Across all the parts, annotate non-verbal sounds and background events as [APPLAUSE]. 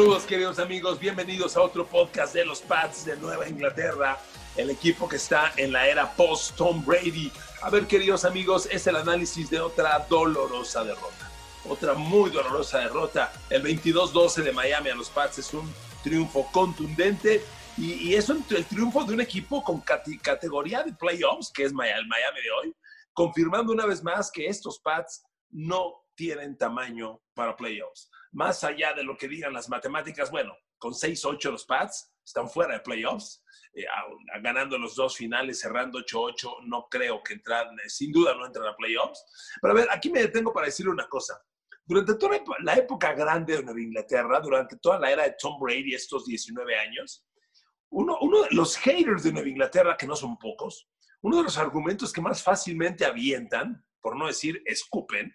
Saludos queridos amigos, bienvenidos a otro podcast de los Pats de Nueva Inglaterra, el equipo que está en la era post Tom Brady. A ver queridos amigos, es el análisis de otra dolorosa derrota, otra muy dolorosa derrota. El 22-12 de Miami a los Pats es un triunfo contundente y, y es un- el triunfo de un equipo con cate- categoría de playoffs, que es Maya- el Miami de hoy, confirmando una vez más que estos Pats no tienen tamaño para playoffs. Más allá de lo que digan las matemáticas, bueno, con 6-8 los Pats están fuera de playoffs, eh, ganando los dos finales, cerrando 8-8, no creo que entran, eh, sin duda no entran a playoffs. Pero a ver, aquí me detengo para decirle una cosa. Durante toda la época grande de Nueva Inglaterra, durante toda la era de Tom Brady, estos 19 años, uno, uno de los haters de Nueva Inglaterra, que no son pocos, uno de los argumentos que más fácilmente avientan, por no decir escupen,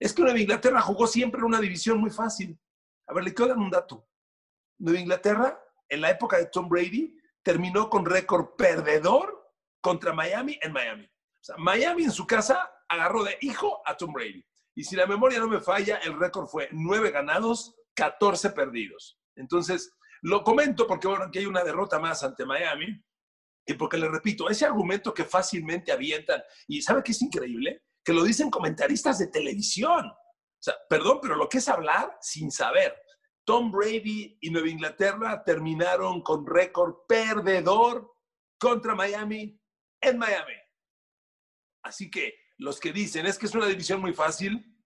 es que Nueva Inglaterra jugó siempre en una división muy fácil. A ver, le quiero dar un dato. Nueva Inglaterra, en la época de Tom Brady, terminó con récord perdedor contra Miami en Miami. O sea, Miami en su casa agarró de hijo a Tom Brady. Y si la memoria no me falla, el récord fue nueve ganados, 14 perdidos. Entonces, lo comento porque, bueno, aquí hay una derrota más ante Miami. Y porque le repito, ese argumento que fácilmente avientan, y ¿sabe qué es increíble? Que lo dicen comentaristas de televisión. O sea, perdón, pero lo que es hablar sin saber. Tom Brady y Nueva Inglaterra terminaron con récord perdedor contra Miami en Miami. Así que los que dicen es que es una división muy fácil,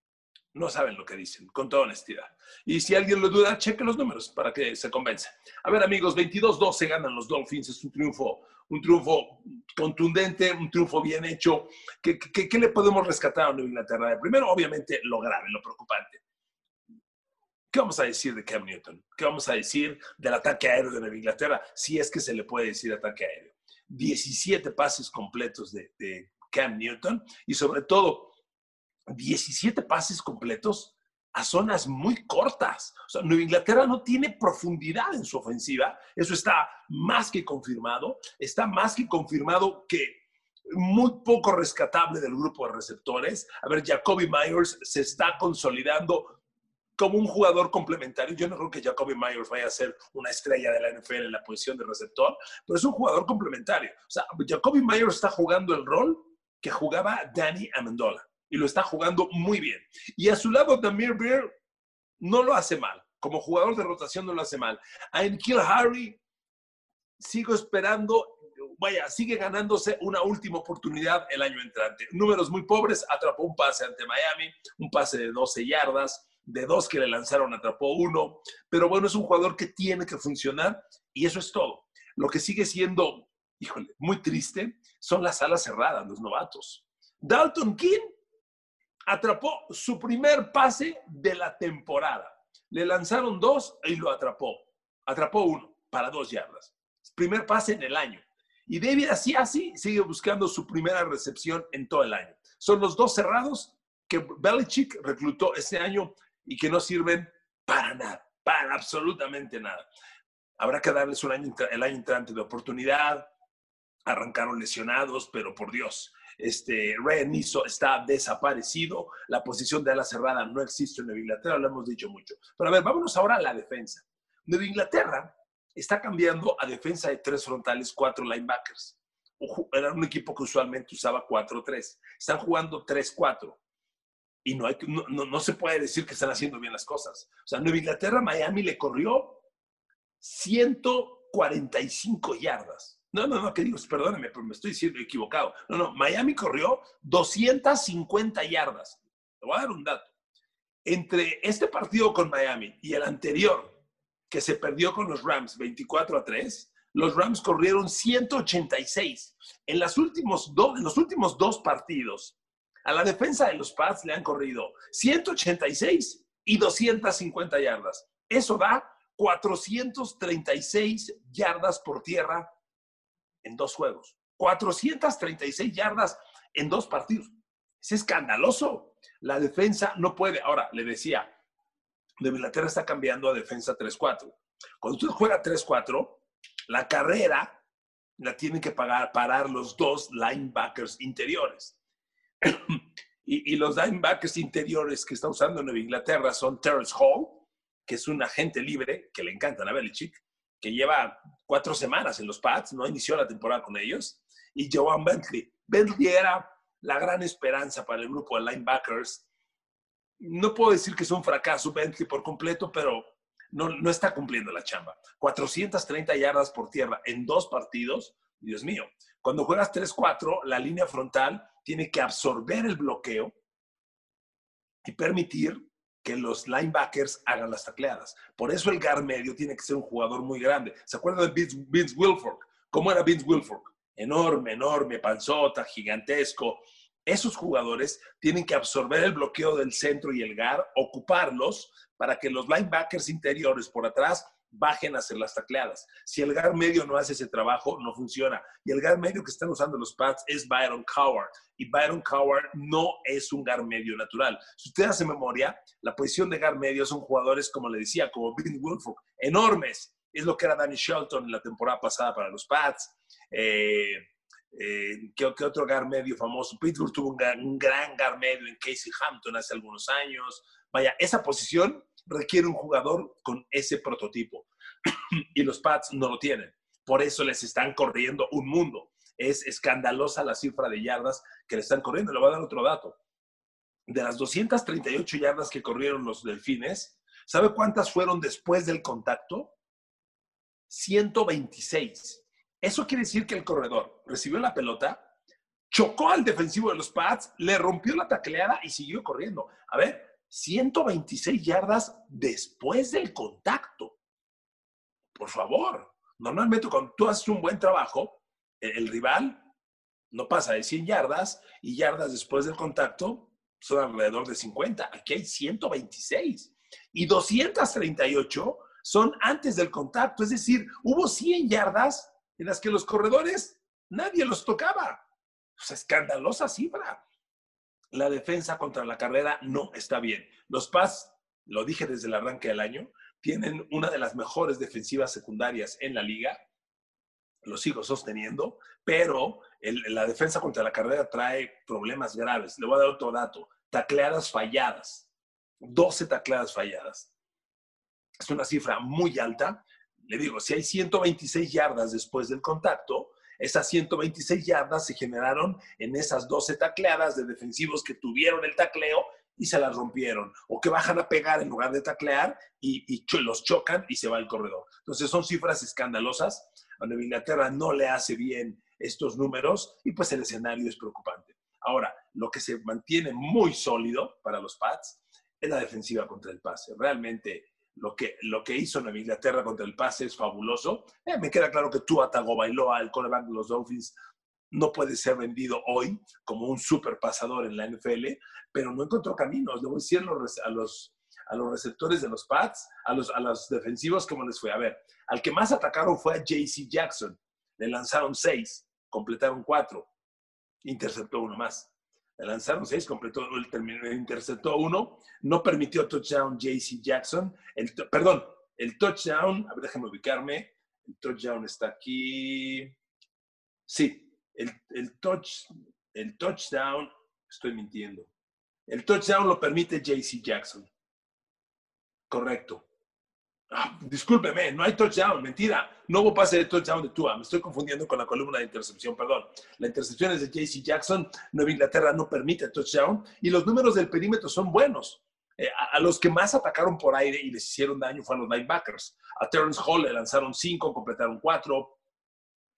no saben lo que dicen, con toda honestidad. Y si alguien lo duda, cheque los números para que se convenza. A ver, amigos, 22-12 ganan los Dolphins, es un triunfo, un triunfo contundente, un triunfo bien hecho. ¿Qué, qué, qué le podemos rescatar a Nueva Inglaterra? Primero, obviamente, lo grave, lo preocupante. ¿Qué vamos a decir de Cam Newton? ¿Qué vamos a decir del ataque aéreo de Nueva Inglaterra? Si es que se le puede decir ataque aéreo. 17 pases completos de, de Cam Newton y sobre todo 17 pases completos a zonas muy cortas. O sea, Nueva Inglaterra no tiene profundidad en su ofensiva. Eso está más que confirmado. Está más que confirmado que muy poco rescatable del grupo de receptores. A ver, Jacoby Myers se está consolidando como un jugador complementario. Yo no creo que Jacoby Myers vaya a ser una estrella de la NFL en la posición de receptor, pero es un jugador complementario. O sea, Jacoby Myers está jugando el rol que jugaba Danny Amendola y lo está jugando muy bien. Y a su lado, Damir Beer no lo hace mal. Como jugador de rotación no lo hace mal. A Kill Harry sigo esperando, vaya, sigue ganándose una última oportunidad el año entrante. Números muy pobres, atrapó un pase ante Miami, un pase de 12 yardas, de dos que le lanzaron atrapó uno, pero bueno, es un jugador que tiene que funcionar y eso es todo. Lo que sigue siendo, híjole, muy triste son las alas cerradas, los novatos. Dalton King atrapó su primer pase de la temporada. Le lanzaron dos y lo atrapó. Atrapó uno para dos yardas. Primer pase en el año. Y David así así sigue buscando su primera recepción en todo el año. Son los dos cerrados que Belichick reclutó este año y que no sirven para nada, para absolutamente nada. Habrá que darles un año, el año entrante de oportunidad. Arrancaron lesionados, pero por Dios, este, Ryan Niso está desaparecido, la posición de ala cerrada no existe en Nueva Inglaterra, lo hemos dicho mucho. Pero a ver, vámonos ahora a la defensa. Nueva Inglaterra está cambiando a defensa de tres frontales, cuatro linebackers. Era un equipo que usualmente usaba 4-3. Están jugando 3-4. Y no, hay, no, no, no, se puede decir que están haciendo bien las cosas. O sea, Nueva Inglaterra, Miami le corrió 145 yardas. No, no, no, que digo, perdóname, pero me estoy diciendo equivocado. No, no, Miami corrió 250 yardas. Te voy a dar un dato. Entre este partido con Miami y el anterior, que se perdió con los Rams 24 a 3, los Rams corrieron 186. En, las últimos en los últimos dos partidos, a la defensa de los Pats le han corrido 186 y 250 yardas. Eso da 436 yardas por tierra en dos juegos. 436 yardas en dos partidos. Es escandaloso. La defensa no puede. Ahora, le decía, de Inglaterra está cambiando a defensa 3-4. Cuando usted juega 3-4, la carrera la tienen que pagar, parar los dos linebackers interiores. [CLEARS THROAT] y, los linebackers interiores que está usando Nueva Inglaterra son Terrence Hall que es un agente libre, que le encantan a Belichick, que lleva cuatro semanas en los Pats, no inició la temporada con ellos, y Joan Bentley. Bentley era la gran esperanza para el grupo de linebackers. No puedo decir que es un fracaso Bentley por completo, pero no, no está cumpliendo la chamba. 430 yardas por tierra en dos partidos, Dios mío. Cuando juegas 3-4, la línea frontal tiene que absorber el bloqueo y permitir que los linebackers hagan las tacleadas. Por eso el guard medio tiene que ser un jugador muy grande. ¿Se acuerdan de Vince, Vince Wilfork? ¿Cómo era Vince Wilfork? Enorme, enorme, panzota, gigantesco. Esos jugadores tienen que absorber el bloqueo del centro y el guard, ocuparlos para que los linebackers interiores por atrás bajen a hacer las tacleadas. Si el guard medio no hace ese trabajo, no funciona. Y el guard medio que están usando los pads es Byron Coward. Y Byron Coward no es un guard medio natural. Si usted hace memoria, la posición de guard medio son jugadores, como le decía, como Bill Wilford, enormes. Es lo que era Danny Shelton la temporada pasada para los pads. Eh, eh, ¿qué, otro guard medio famoso? Pittsburgh tuvo un, un gran guard medio en Casey Hampton hace algunos años. Vaya, esa posición requiere un jugador con ese prototipo. [CLEARS THROAT] y los Pats no lo tienen. Por eso les están corriendo un mundo. Es escandalosa la cifra de yardas que le están corriendo. Le voy a dar otro dato. De las 238 yardas que corrieron los delfines, ¿sabe cuántas fueron después del contacto? 126. Eso quiere decir que el corredor recibió la pelota, chocó al defensivo de los Pats, le rompió la tacleada y siguió corriendo. A ver, 126 yardas después del contacto. Por favor, normalmente cuando tú haces un buen trabajo, el, rival no pasa de 100 yardas y yardas después del contacto son alrededor de 50. Aquí hay 126 y 238 son antes del contacto. Es decir, hubo 100 yardas en las que los corredores nadie los tocaba. O sea, escandalosa cifra la defensa contra la carrera no está bien. Los Paz, lo dije desde el arranque del año, tienen una de las mejores defensivas secundarias en la liga. Lo sigo sosteniendo, pero la defensa contra la carrera trae problemas graves. Le voy a dar otro dato. Tacleadas falladas. 12 tacleadas falladas. Es una cifra muy alta. Le digo, si hay 126 yardas después del contacto, esas 126 yardas se generaron en esas 12 tacleadas de defensivos que tuvieron el tacleo y se las rompieron, o que bajan a pegar en lugar de taclear y, los chocan y se va el corredor. Entonces son cifras escandalosas. A Nueva Inglaterra no le hace bien estos números y pues el escenario es preocupante. Ahora, lo que se mantiene muy sólido para los Pats es la defensiva contra el pase. Realmente lo que, lo que hizo Nueva Inglaterra contra el pase es fabuloso. Eh, me queda claro que tú, Atago Bailoa, el coreback de los Dolphins, no puede ser vendido hoy como un super pasador en la NFL, pero no encontró caminos. Le voy a decir a los, a los receptores de los Pats, a los, a los defensivos, ¿cómo les fue? A ver, al que más atacaron fue a JC Jackson. Le lanzaron seis, completaron cuatro, interceptó uno más lanzaron seis, completó, el, interceptó uno, no permitió touchdown JC Jackson. El, perdón, el touchdown, a ver, déjame ubicarme. El touchdown está aquí. Sí, el, el, touch, el touchdown, estoy mintiendo. El touchdown lo permite JC Jackson. Correcto. Ah, discúlpeme, no hay touchdown, mentira. No hubo pase de touchdown de Tua. Me estoy confundiendo con la columna de intercepción, perdón. La intercepción es de JC Jackson. Nueva Inglaterra no permite touchdown. Y los números del perímetro son buenos. Eh, a, los que más atacaron por aire y les hicieron daño fueron los linebackers. A Terrence Hall le lanzaron cinco, completaron cuatro.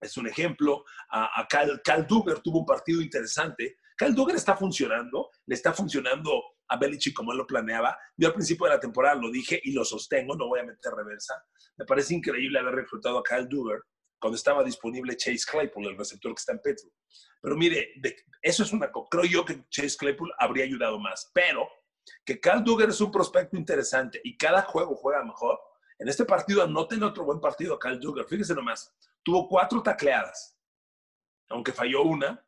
Es un ejemplo. A, Cal, Cal Duggar tuvo un partido interesante. Cal Duggar está funcionando. Le está funcionando a Belichick como él lo planeaba. Yo al principio de la temporada lo dije y lo sostengo, no voy a meter reversa. Me parece increíble haber reclutado a Kyle Duggar cuando estaba disponible Chase Claypool, el receptor que está en Pittsburgh. Pero mire, eso es una creo yo que Chase Claypool habría ayudado más, pero que Kyle Duggar es un prospecto interesante y cada juego juega mejor. En este partido no tiene otro buen partido Kyle Duggar. Fíjese nomás, tuvo cuatro tacleadas, aunque falló una.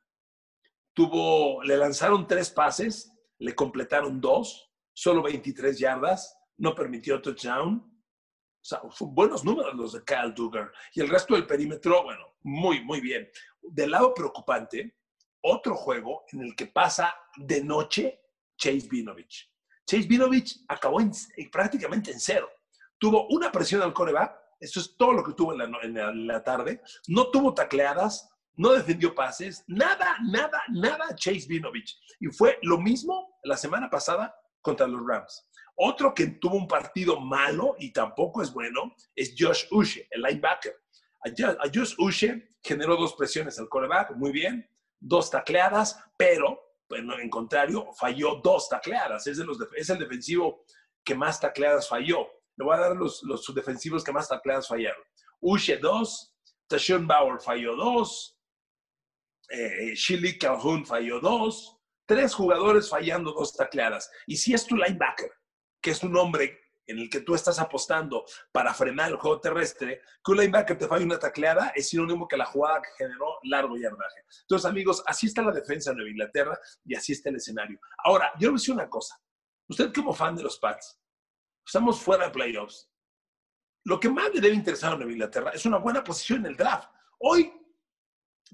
Tuvo, le lanzaron tres pases le completaron dos, solo 23 yardas, no permitió touchdown. O sea, son buenos números los de Kyle Duggar. Y el resto del perímetro, bueno, muy, muy bien. Del lado preocupante, otro juego en el que pasa de noche Chase Vinovich. Chase Vinovich acabó prácticamente en cero. tuvo una presión al coreback, eso es todo lo que tuvo en la, tarde, no tuvo tacleadas, no defendió pases, nada, nada, nada Chase Vinovich. Y fue lo mismo la semana pasada contra los Rams. Otro que tuvo un partido malo y tampoco es bueno es Josh Ushe, el linebacker. A Josh Ushe generó dos presiones al coreback, muy bien, dos tacleadas, pero en contrario, falló dos tacleadas. Es, es el defensivo que más tacleadas falló. Le voy a dar los, los defensivos que más tacleadas fallaron. Ushe dos, Tashon Bauer falló dos, eh, Shili Calhoun falló dos, tres jugadores fallando dos tacleadas. Y si es tu linebacker, que es un hombre en el que tú estás apostando para frenar el juego terrestre, que un linebacker te falle una tacleada es sinónimo que la jugada generó largo yardaje. Entonces, amigos, así está la defensa de Nueva Inglaterra y así está el escenario. Ahora, yo le voy a decir una cosa. Usted como fan de los Pats, estamos fuera de playoffs. Lo que más le debe interesar a Nueva Inglaterra es una buena posición en el draft. Hoy,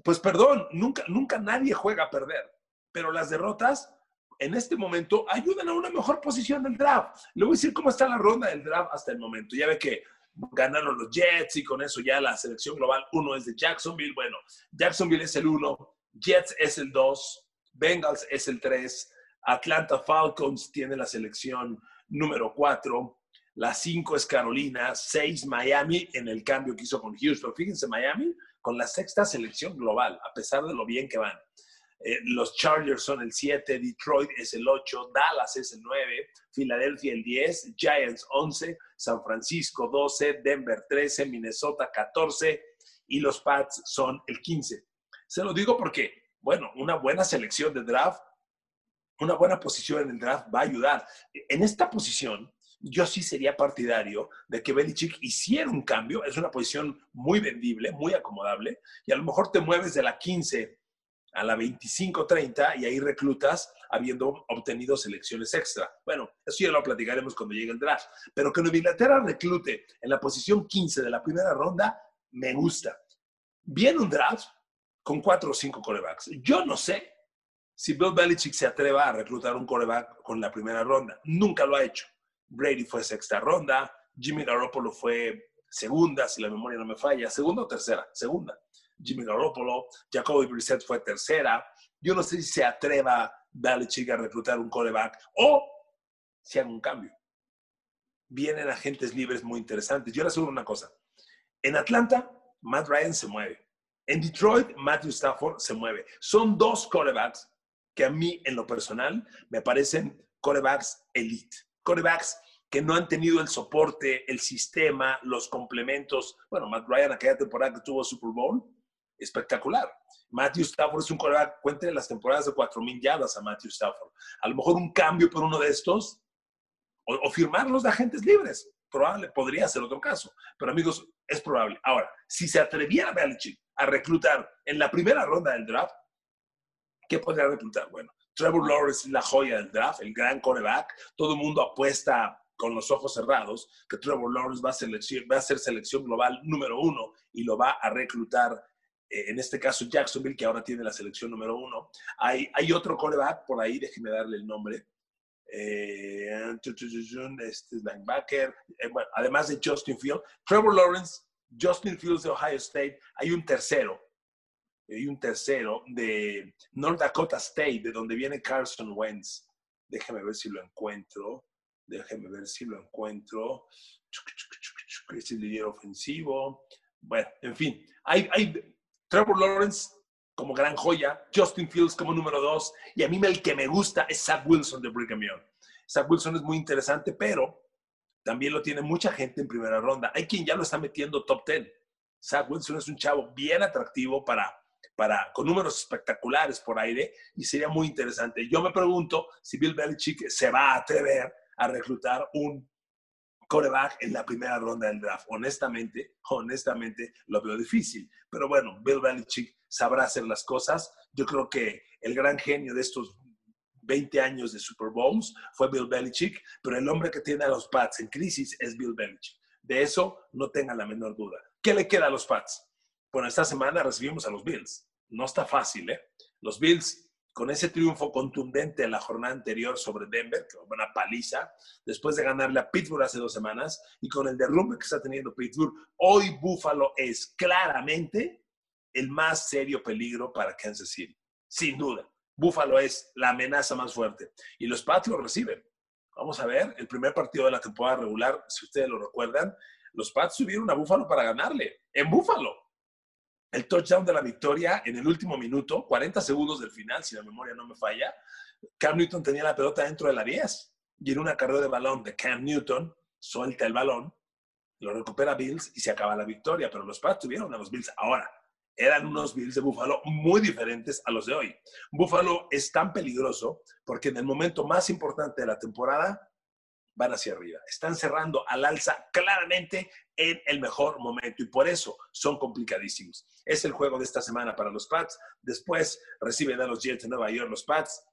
pues perdón, nunca, nunca nadie juega a perder, pero las derrotas en este momento ayudan a una mejor posición del draft. Le voy a decir cómo está la ronda del draft hasta el momento. Ya ve que ganaron los Jets y con eso ya la selección global uno es de Jacksonville. Bueno, Jacksonville es el uno, Jets es el dos, Bengals es el tres, Atlanta Falcons tiene la selección número cuatro, la cinco es Carolina, seis Miami en el cambio que hizo con Houston. Fíjense, Miami con la sexta selección global, a pesar de lo bien que van. Eh, los Chargers son el 7, Detroit es el 8, Dallas es el 9, Filadelfia el 10, Giants 11, San Francisco 12, Denver 13, Minnesota 14 y los Pats son el 15. Se lo digo porque, bueno, una buena selección de draft, una buena posición en el draft va a ayudar. En esta posición, yo sí sería partidario de que Belichick hiciera un cambio. Es una posición muy vendible, muy acomodable, y a lo mejor te mueves de la 15 a la 25-30 y ahí reclutas habiendo obtenido selecciones extra. Bueno, eso ya lo platicaremos cuando llegue el draft. Pero que Nueva Inglaterra reclute en la posición 15 de la primera ronda, me gusta. Viene un draft con cuatro o cinco corebacks. Yo no sé si Bill Belichick se atreva a reclutar un coreback con la primera ronda. Nunca lo ha hecho. Brady fue sexta ronda, Jimmy Garoppolo fue segunda, si la memoria no me falla, segunda o tercera, segunda. Jimmy Garoppolo, Jacoby Brissett fue tercera. Yo no sé si se atreva Belichick a reclutar un coreback o si haga un cambio. Vienen agentes libres muy interesantes. Yo le aseguro una cosa. En Atlanta, Matt Ryan se mueve. En Detroit, Matthew Stafford se mueve. Son dos corebacks que a mí, en lo personal, me parecen corebacks elite. Corebacks que no han tenido el soporte, el sistema, los complementos. Bueno, Matt Ryan aquella temporada que tuvo Super Bowl, espectacular. Matthew Stafford es un coreback, cuenten las temporadas de 4.000 yardas a Matthew Stafford. A lo mejor un cambio por uno de estos o, firmarlos de agentes libres. Probable, podría ser otro caso. Pero amigos, es probable. Ahora, si se atreviera Belichick a reclutar en la primera ronda del draft, ¿qué podría reclutar? Bueno, Trevor Lawrence es la joya del draft, el gran coreback. Todo el mundo apuesta con los ojos cerrados que Trevor Lawrence va a, va a ser selección global número uno y lo va a reclutar eh, en este caso Jacksonville, que ahora tiene la selección número uno. Hay, hay otro coreback por ahí, déjeme darle el nombre. Eh, este linebacker, eh, además de Justin Fields, Trevor Lawrence, Justin Fields de Ohio State, hay un tercero, hay un tercero de North Dakota State, de donde viene Carson Wentz. Déjeme ver si lo encuentro. Déjeme ver si lo encuentro. Este líder ofensivo. Bueno, en fin, hay, hay Trevor Lawrence como gran joya, Justin Fields como número dos, y a mí el que me gusta es Zach Wilson de Brigham Young. Zach Wilson es muy interesante, pero también lo tiene mucha gente en primera ronda. Hay quien ya lo está metiendo top 10. Zach Wilson es un chavo bien atractivo para, para, con números espectaculares por aire y sería muy interesante. Yo me pregunto si Bill Belichick se va a atrever a reclutar un coreback en la primera ronda del draft. Honestamente, honestamente lo veo difícil. Pero bueno, Bill Belichick sabrá hacer las cosas. Yo creo que el gran genio de estos 20 años de Super Bowls fue Bill Belichick, pero el hombre que tiene a los Pats en crisis es Bill Belichick. De eso no tenga la menor duda. ¿Qué le queda a los Pats? Bueno, esta semana recibimos a los Bills. No está fácil, ¿eh? Los Bills con ese triunfo contundente en la jornada anterior sobre Denver, que fue una paliza, después de ganarle a Pittsburgh hace dos semanas, y con el derrumbe que está teniendo Pittsburgh, hoy Buffalo es claramente el más serio peligro para Kansas City, sin duda. Buffalo es la amenaza más fuerte. Y los Patriots reciben. Vamos a ver, el primer partido de la temporada regular, si ustedes lo recuerdan, los Pats subieron a Buffalo para ganarle, en Buffalo. El touchdown de la victoria en el último minuto, 40 segundos del final, si la memoria no me falla, Cam Newton tenía la pelota dentro de la 10 y en una carrera de balón de Cam Newton, suelta el balón, lo recupera Bills y se acaba la victoria, pero los Pats tuvieron a los Bills. Ahora, eran unos Bills de Buffalo muy diferentes a los de hoy. Buffalo es tan peligroso porque en el momento más importante de la temporada van hacia arriba. Están cerrando al alza claramente en el mejor momento y por eso son complicadísimos. Es el juego de esta semana para los Pats. Después reciben a los Jets de Nueva York los Pats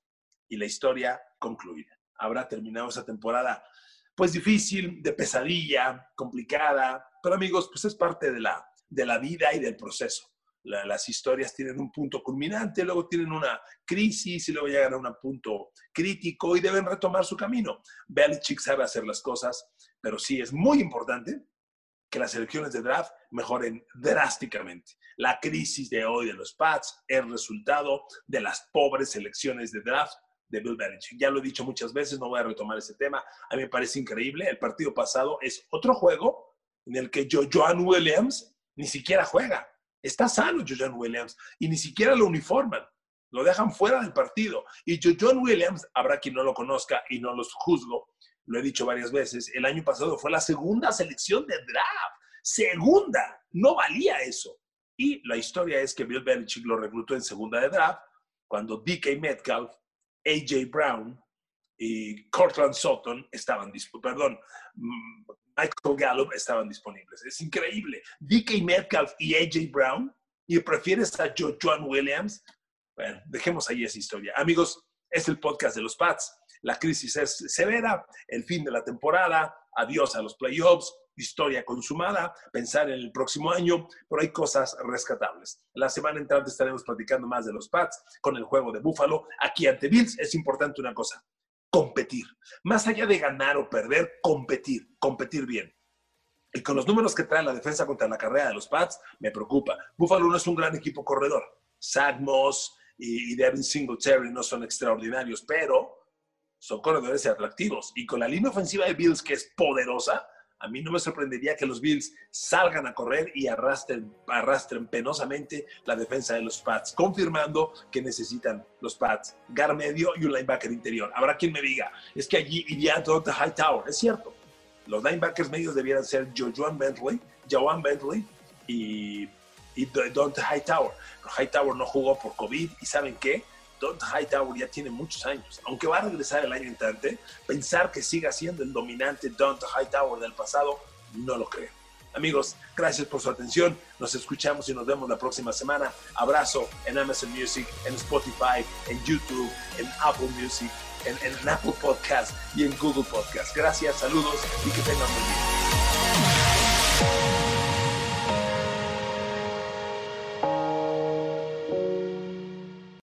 y la historia concluye. Habrá terminado esa temporada pues difícil, de pesadilla, complicada, pero amigos, pues es parte de la, de la vida y del proceso las historias tienen un punto culminante, luego tienen una crisis y luego llegan a un punto crítico y deben retomar su camino. Belichick sabe hacer las cosas, pero sí es muy importante que las elecciones de draft mejoren drásticamente. La crisis de hoy de los Pats es resultado de las pobres elecciones de draft de Bill Belichick. Ya lo he dicho muchas veces, no voy a retomar ese tema. A mí me parece increíble. El partido pasado es otro juego en el que Joan Williams ni siquiera juega. Está sano John Williams y ni siquiera lo uniforman. Lo dejan fuera del partido. Y John Williams, habrá quien no lo conozca y no los juzgo, lo he dicho varias veces, el año pasado fue la segunda selección de draft. Segunda. No valía eso. Y la historia es que Bill Belichick lo reclutó en segunda de draft cuando DK Metcalf, AJ Brown y Cortland Sutton estaban perdón, mm, Michael Gallup estaban disponibles. Es increíble. DK Metcalf y AJ Brown, y prefieres a Joan Williams. Bueno, dejemos ahí esa historia. Amigos, es el podcast de los Pats. La crisis es severa, el fin de la temporada, adiós a los playoffs, historia consumada, pensar en el próximo año, pero hay cosas rescatables. La semana entrante estaremos platicando más de los Pats con el juego de Buffalo. Aquí ante Bills es importante una cosa, competir. Más allá de ganar o perder, competir, competir bien. Y con los números que trae la defensa contra la carrera de los Pats, me preocupa. Buffalo no es un gran equipo corredor. Sadmos y, Devin Singletary no son extraordinarios, pero son corredores atractivos. Y con la línea ofensiva de Bills, que es poderosa, a mí no me sorprendería que los Bills salgan a correr y arrastren, arrastren penosamente la defensa de los Pats, confirmando que necesitan los Pats gar medio y un linebacker interior. Habrá quien me diga, es que allí iría High Hightower. Es cierto, los linebackers medios debieran ser Joan Bentley, Joan Bentley y, y Dante Hightower. Pero Hightower no jugó por COVID y ¿saben qué? Don Hightower ya tiene muchos años. Aunque va a regresar el año entrante, pensar que siga siendo el dominante Don Hightower del pasado, no lo creo. Amigos, gracias por su atención. Nos escuchamos y nos vemos la próxima semana. Abrazo en Amazon Music, en Spotify, en YouTube, en Apple Music, en, Apple Podcast y en Google Podcast. Gracias, saludos y que tengan buen día.